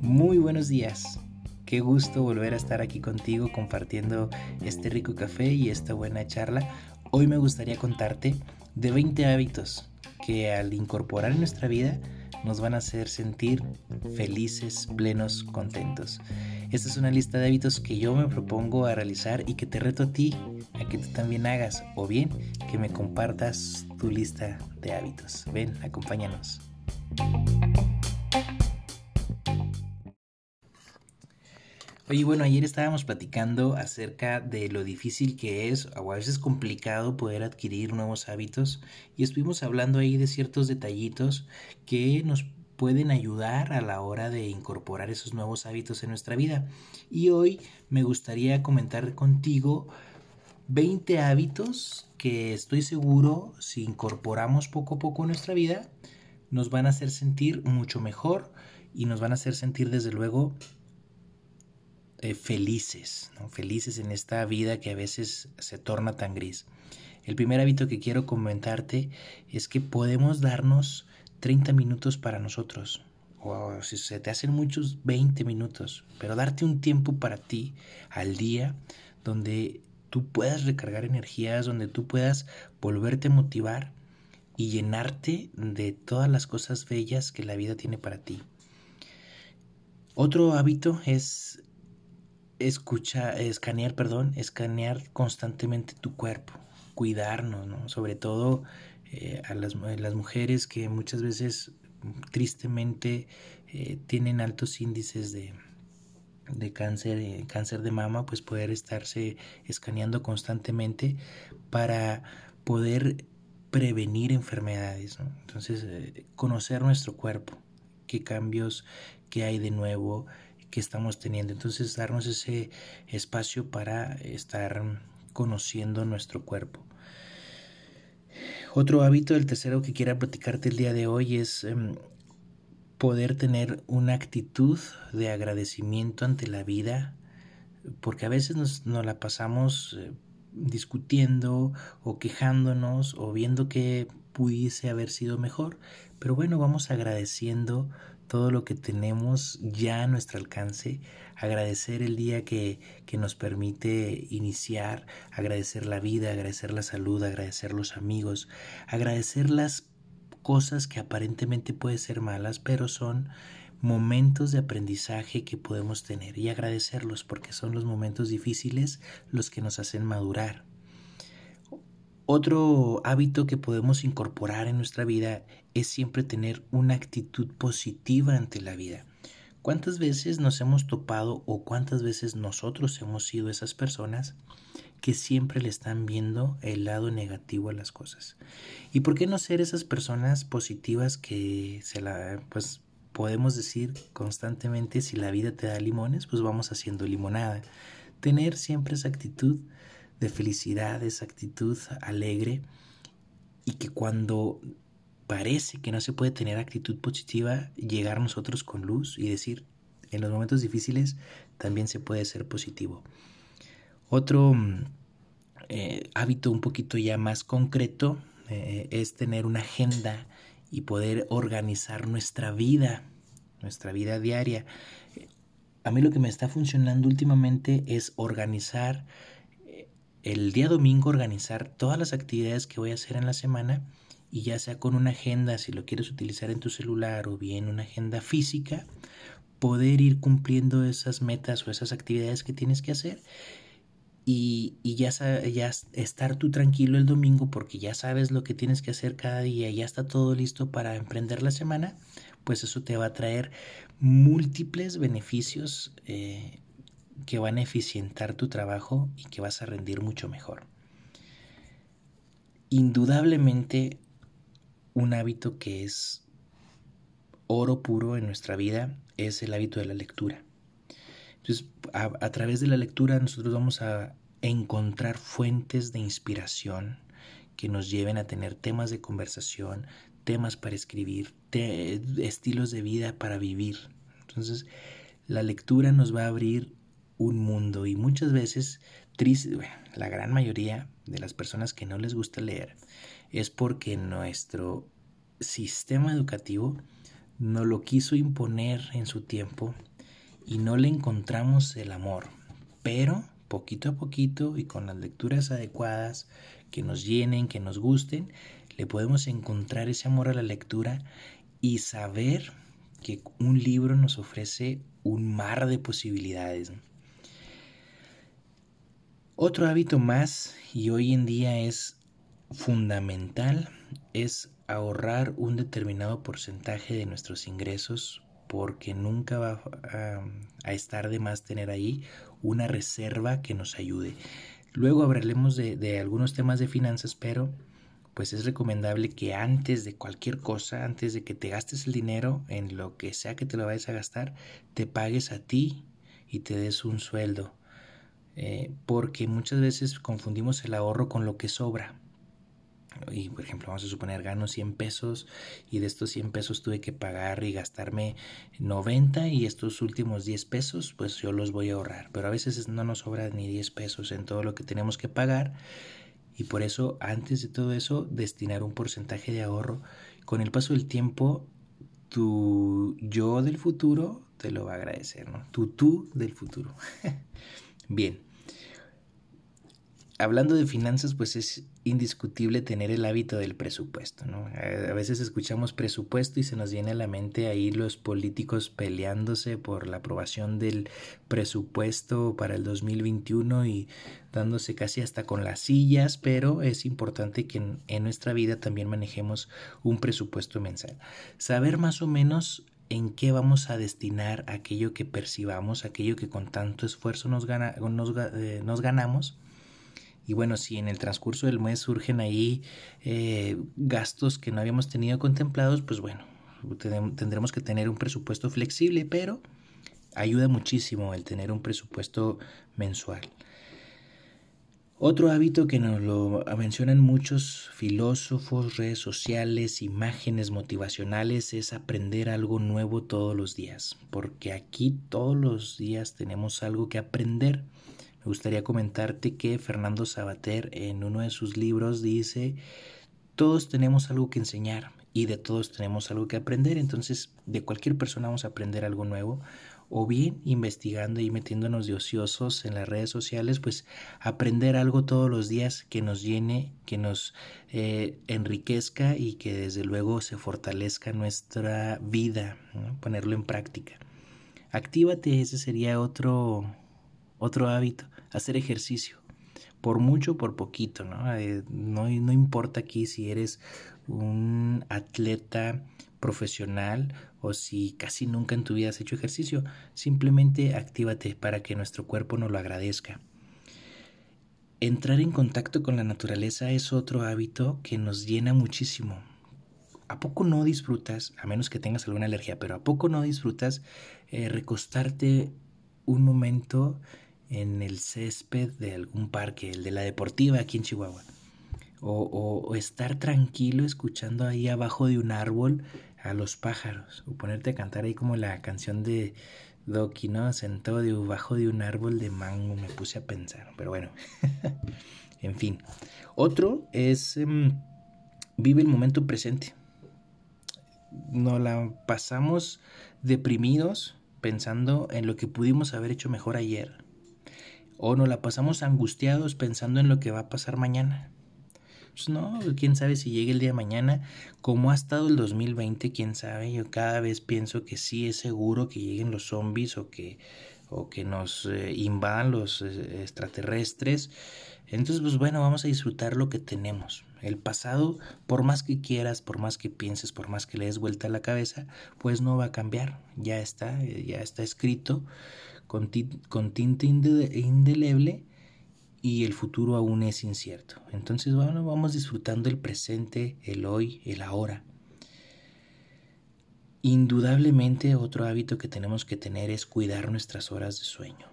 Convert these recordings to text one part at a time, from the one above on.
Muy buenos días. Qué gusto volver a estar aquí contigo compartiendo este rico café y esta buena charla. Hoy me gustaría contarte de 20 hábitos que al incorporar en nuestra vida nos van a hacer sentir felices, plenos, contentos. Esta es una lista de hábitos que yo me propongo a realizar y que te reto a ti a que tú también hagas o bien que me compartas tu lista de hábitos. Ven, acompáñanos. Oye, bueno, ayer estábamos platicando acerca de lo difícil que es o a veces complicado poder adquirir nuevos hábitos y estuvimos hablando ahí de ciertos detallitos que nos pueden ayudar a la hora de incorporar esos nuevos hábitos en nuestra vida. Y hoy me gustaría comentar contigo 20 hábitos que estoy seguro si incorporamos poco a poco en nuestra vida nos van a hacer sentir mucho mejor y nos van a hacer sentir desde luego eh, felices, felices en esta vida que a veces se torna tan gris. El primer hábito que quiero comentarte es que podemos darnos 30 minutos para nosotros. O si se te hacen muchos, 20 minutos. Pero darte un tiempo para ti al día donde tú puedas recargar energías, donde tú puedas volverte a motivar y llenarte de todas las cosas bellas que la vida tiene para ti. Otro hábito es escucha, escanear, perdón, escanear constantemente tu cuerpo, cuidarnos, ¿no? Sobre todo eh, a las, las, mujeres que muchas veces tristemente eh, tienen altos índices de, de cáncer, eh, cáncer de mama, pues poder estarse escaneando constantemente para poder prevenir enfermedades. Entonces, conocer nuestro cuerpo, qué cambios que hay de nuevo, que estamos teniendo. Entonces darnos ese espacio para estar conociendo nuestro cuerpo. Otro hábito, el tercero que quiera platicarte el día de hoy es em, poder tener una actitud de agradecimiento ante la vida, porque a veces nos, la pasamos eh, discutiendo o quejándonos o viendo que pudiese haber sido mejor, pero bueno, vamos agradeciendo todo lo que tenemos ya a nuestro alcance, agradecer el día que, que, nos permite iniciar, agradecer la vida, agradecer la salud, agradecer los amigos, agradecer las cosas que aparentemente pueden ser malas, pero son momentos de aprendizaje que podemos tener y agradecerlos porque son los momentos difíciles los que nos hacen madurar. Otro hábito que podemos incorporar en nuestra vida es siempre tener una actitud positiva ante la vida. ¿Cuántas veces nos hemos topado o cuántas veces nosotros hemos sido esas personas que siempre le están viendo el lado negativo a las cosas? ¿Y por qué no ser esas personas positivas que se la pues podemos decir constantemente si la vida te da limones, pues vamos haciendo limonada. Tener siempre esa actitud de felicidad, esa actitud alegre y que cuando parece que no se puede tener actitud positiva, llegar nosotros con luz y decir, en los momentos difíciles también se puede ser positivo. Otro mm, eh, hábito un poquito ya más concreto eh, es tener una agenda y poder organizar nuestra vida, nuestra vida diaria. A mí lo que me está funcionando últimamente es organizar el día domingo organizar todas las actividades que voy a hacer en la semana y ya sea con una agenda, si lo quieres utilizar en tu celular o bien una agenda física, poder ir cumpliendo esas metas o esas actividades que tienes que hacer y, ya, ya estar tú tranquilo el domingo porque ya sabes lo que tienes que hacer cada día, ya está todo listo para emprender la semana, pues eso te va a traer múltiples beneficios eh, que van a eficientar tu trabajo y que vas a rendir mucho mejor. Indudablemente, un hábito que es oro puro en nuestra vida es el hábito de la lectura. Entonces, a, través de la lectura nosotros vamos a encontrar fuentes de inspiración que nos lleven a tener temas de conversación, temas para escribir, estilos de vida para vivir. Entonces, la lectura nos va a abrir un mundo y muchas veces, triste, la gran mayoría de las personas que no les gusta leer es porque nuestro sistema educativo no lo quiso imponer en su tiempo y no le encontramos el amor. Pero poquito a poquito y con las lecturas adecuadas que nos llenen, que nos gusten, le podemos encontrar ese amor a la lectura y saber que un libro nos ofrece un mar de posibilidades. Otro hábito más y hoy en día es fundamental es ahorrar un determinado porcentaje de nuestros ingresos porque nunca va a, estar de más tener ahí una reserva que nos ayude. Luego hablaremos de, de algunos temas de finanzas, pero pues es recomendable que antes de cualquier cosa, antes de que te gastes el dinero en lo que sea que te lo vayas a gastar, te pagues a ti y te des un sueldo. Eh, porque muchas veces confundimos el ahorro con lo que sobra. Y por ejemplo, vamos a suponer gano 100 pesos y de estos 100 pesos tuve que pagar y gastarme 90 y estos últimos 10 pesos pues yo los voy a ahorrar. Pero a veces no nos sobra ni 10 pesos en todo lo que tenemos que pagar y por eso antes de todo eso destinar un porcentaje de ahorro. Con el paso del tiempo tu yo del futuro te lo va a agradecer, ¿no? Tu tú del futuro. Bien. Hablando de finanzas, pues es indiscutible tener el hábito del presupuesto, ¿no? A veces escuchamos presupuesto y se nos viene a la mente ahí los políticos peleándose por la aprobación del presupuesto para el 2021 y dándose casi hasta con las sillas, pero es importante que en, en nuestra vida también manejemos un presupuesto mensal. Saber más o menos en qué vamos a destinar aquello que percibamos, aquello que con tanto esfuerzo nos, eh, ganamos. Y bueno, si en el transcurso del mes surgen ahí eh, gastos que no habíamos tenido contemplados, pues bueno, tendremos que tener un presupuesto flexible, pero ayuda muchísimo el tener un presupuesto mensual. Otro hábito que nos lo mencionan muchos filósofos, redes sociales, imágenes motivacionales es aprender algo nuevo todos los días, porque aquí todos los días tenemos algo que aprender. Me gustaría comentarte que Fernando Sabater en uno de sus libros dice, todos tenemos algo que enseñar y de todos tenemos algo que aprender, entonces de cualquier persona vamos a aprender algo nuevo o bien investigando y metiéndonos de ociosos en las redes sociales, pues aprender algo todos los días que nos llene, que nos eh, enriquezca y que desde luego se fortalezca nuestra vida, ponerlo en práctica. Actívate, ese sería otro, otro hábito, hacer ejercicio por mucho, por poquito, ¿no? Eh, no, no importa aquí si eres un atleta profesional o si casi nunca en tu vida has hecho ejercicio, simplemente actívate para que nuestro cuerpo nos lo agradezca. Entrar en contacto con la naturaleza es otro hábito que nos llena muchísimo. ¿A poco no disfrutas, a menos que tengas alguna alergia, pero a poco no disfrutas eh, recostarte un momento en el césped de algún parque, el de la deportiva aquí en Chihuahua? O, o, estar tranquilo escuchando ahí abajo de un árbol a los pájaros o ponerte a cantar ahí como la canción de Doki, ¿no? Sentado debajo de un árbol de mango, me puse a pensar, pero bueno, en fin. Otro es em, vive el momento presente. Nos la pasamos deprimidos pensando en lo que pudimos haber hecho mejor ayer. O nos la pasamos angustiados pensando en lo que va a pasar mañana. Pues no, quién sabe si llegue el día de mañana. Como ha estado el 2020, quién sabe. Yo cada vez pienso que sí es seguro que lleguen los zombies o que, o que nos eh, invadan los eh, extraterrestres. Entonces, pues bueno, vamos a disfrutar lo que tenemos. El pasado, por más que quieras, por más que pienses, por más que le des vuelta a la cabeza, pues no va a cambiar. Ya está, ya está escrito con, con tinta indeleble y el futuro aún es incierto. Entonces, bueno, vamos disfrutando el presente, el hoy, el ahora. Indudablemente otro hábito que tenemos que tener es cuidar nuestras horas de sueño.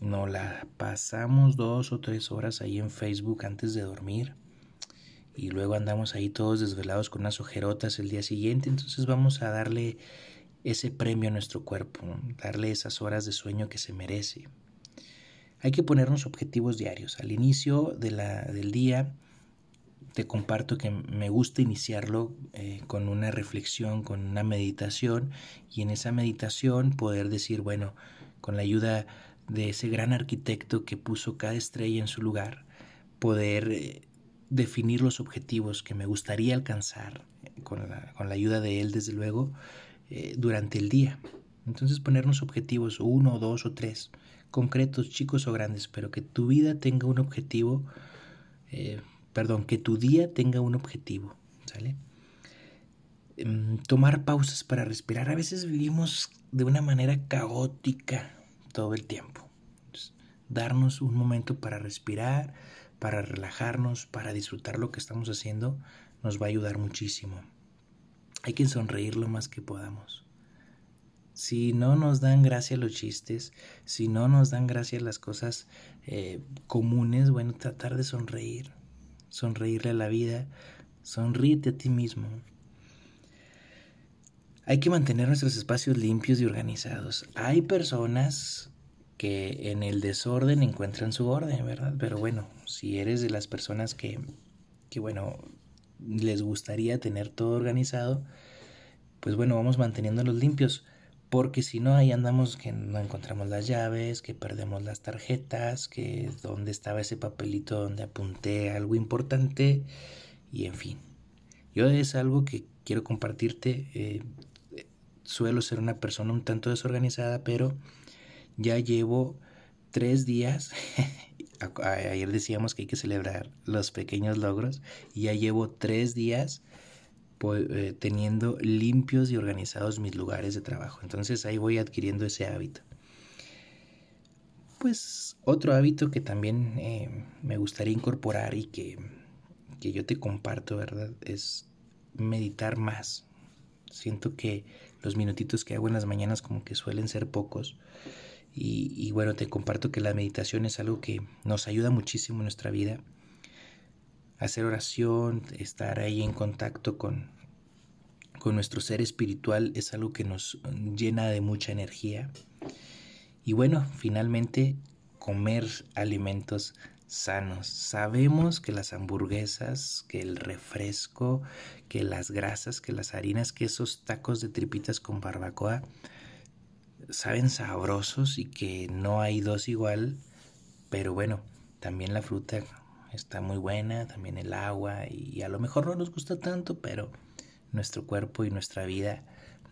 No la pasamos dos o tres horas ahí en Facebook antes de dormir y luego andamos ahí todos desvelados con unas ojerotas el día siguiente, entonces vamos a darle ese premio a nuestro cuerpo, darle esas horas de sueño que se merece. Hay que ponernos objetivos diarios. Al inicio del día, te comparto que me gusta iniciarlo eh, con una reflexión, con una meditación y en esa meditación poder decir, bueno, con la ayuda de ese gran arquitecto que puso cada estrella en su lugar, poder eh, definir los objetivos que me gustaría alcanzar eh, con la, con la ayuda de él, desde luego, durante el día. Entonces ponernos objetivos, uno, dos o tres, concretos, chicos o grandes, pero que tu vida tenga un objetivo perdón, que tu día tenga un objetivo, ¿sale? Em, tomar pausas para respirar. A veces vivimos de una manera caótica todo el tiempo. darnos un momento para respirar, para relajarnos, para disfrutar lo que estamos haciendo, nos va a ayudar muchísimo. Hay que sonreír lo más que podamos. Si no nos dan gracia los chistes, si no nos dan gracia las cosas eh, comunes, bueno, tratar de sonreír, sonreírle a la vida, sonríete a ti mismo. Hay que mantener nuestros espacios limpios y organizados. Hay personas que en el desorden encuentran su orden, ¿verdad? Pero bueno, si eres de las personas que, que bueno, les gustaría tener todo organizado, pues bueno, vamos manteniéndolos limpios porque si no ahí andamos que no encontramos las llaves, que perdemos las tarjetas, que dónde estaba ese papelito donde apunté algo importante y en fin. Yo es algo que quiero compartirte. Eh, suelo ser una persona un tanto desorganizada, pero ya llevo tres días. Ayer decíamos que hay que celebrar los pequeños logros y ya llevo tres días eh, teniendo limpios y organizados mis lugares de trabajo. Entonces ahí voy adquiriendo ese hábito. Pues otro hábito que también eh, me gustaría incorporar y que, que yo te comparto, ¿verdad? Es meditar más. Siento que los minutitos que hago en las mañanas como que suelen ser pocos. Y, y, bueno, te comparto que la meditación es algo que nos ayuda muchísimo en nuestra vida hacer oración, estar ahí en contacto con, con nuestro ser espiritual es algo que nos llena de mucha energía. Y bueno, finalmente comer alimentos sanos. Sabemos que las hamburguesas, que el refresco, que las grasas, que las harinas, que esos tacos de tripitas con barbacoa saben sabrosos y que no hay dos igual, pero bueno, también la fruta está muy buena, también el agua y a lo mejor no nos gusta tanto, pero nuestro cuerpo y nuestra vida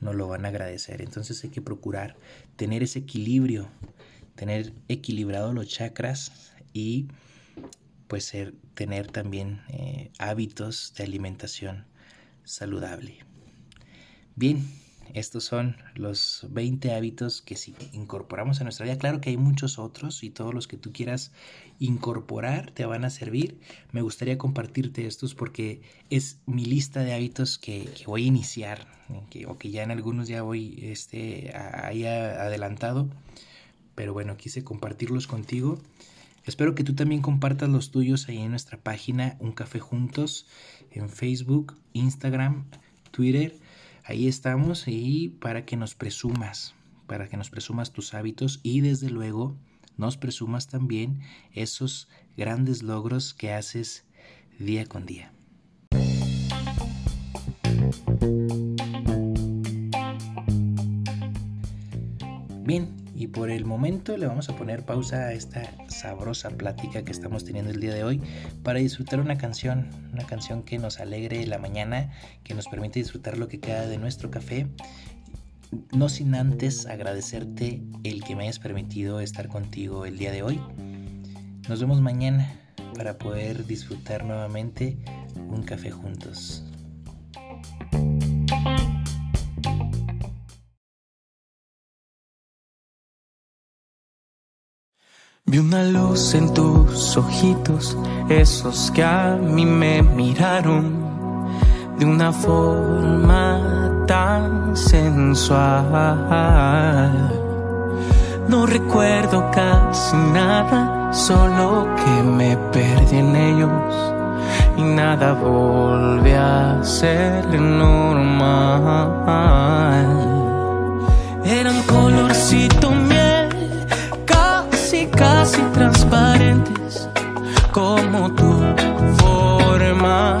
nos lo van a agradecer. Entonces hay que procurar tener ese equilibrio, tener equilibrado los chakras y pues ser, tener también eh, hábitos de alimentación saludable. Bien, estos son los 20 hábitos que si incorporamos a nuestra vida, claro que hay muchos otros y todos los que tú quieras incorporar te van a servir. Me gustaría compartirte estos porque es mi lista de hábitos que, voy a iniciar que, o que ya en algunos ya voy este, adelantado. Pero bueno, quise compartirlos contigo. Espero que tú también compartas los tuyos ahí en nuestra página Un Café Juntos en Facebook, Instagram, Twitter Ahí estamos y para que nos presumas, para que nos presumas tus hábitos y desde luego nos presumas también esos grandes logros que haces día con día. Bien, y por el momento le vamos a poner pausa a esta sabrosa plática que estamos teniendo el día de hoy para disfrutar una canción, una canción que nos alegre la mañana, que nos permite disfrutar lo que queda de nuestro café. No sin antes agradecerte el que me hayas permitido estar contigo el día de hoy. Nos vemos mañana para poder disfrutar nuevamente un café juntos. Vi una luz en tus ojitos, esos que a mí me miraron de una forma tan sensual. No recuerdo casi nada, solo que me perdí en ellos y nada volvió a ser normal. Eran colorcito casi transparentes como tu forma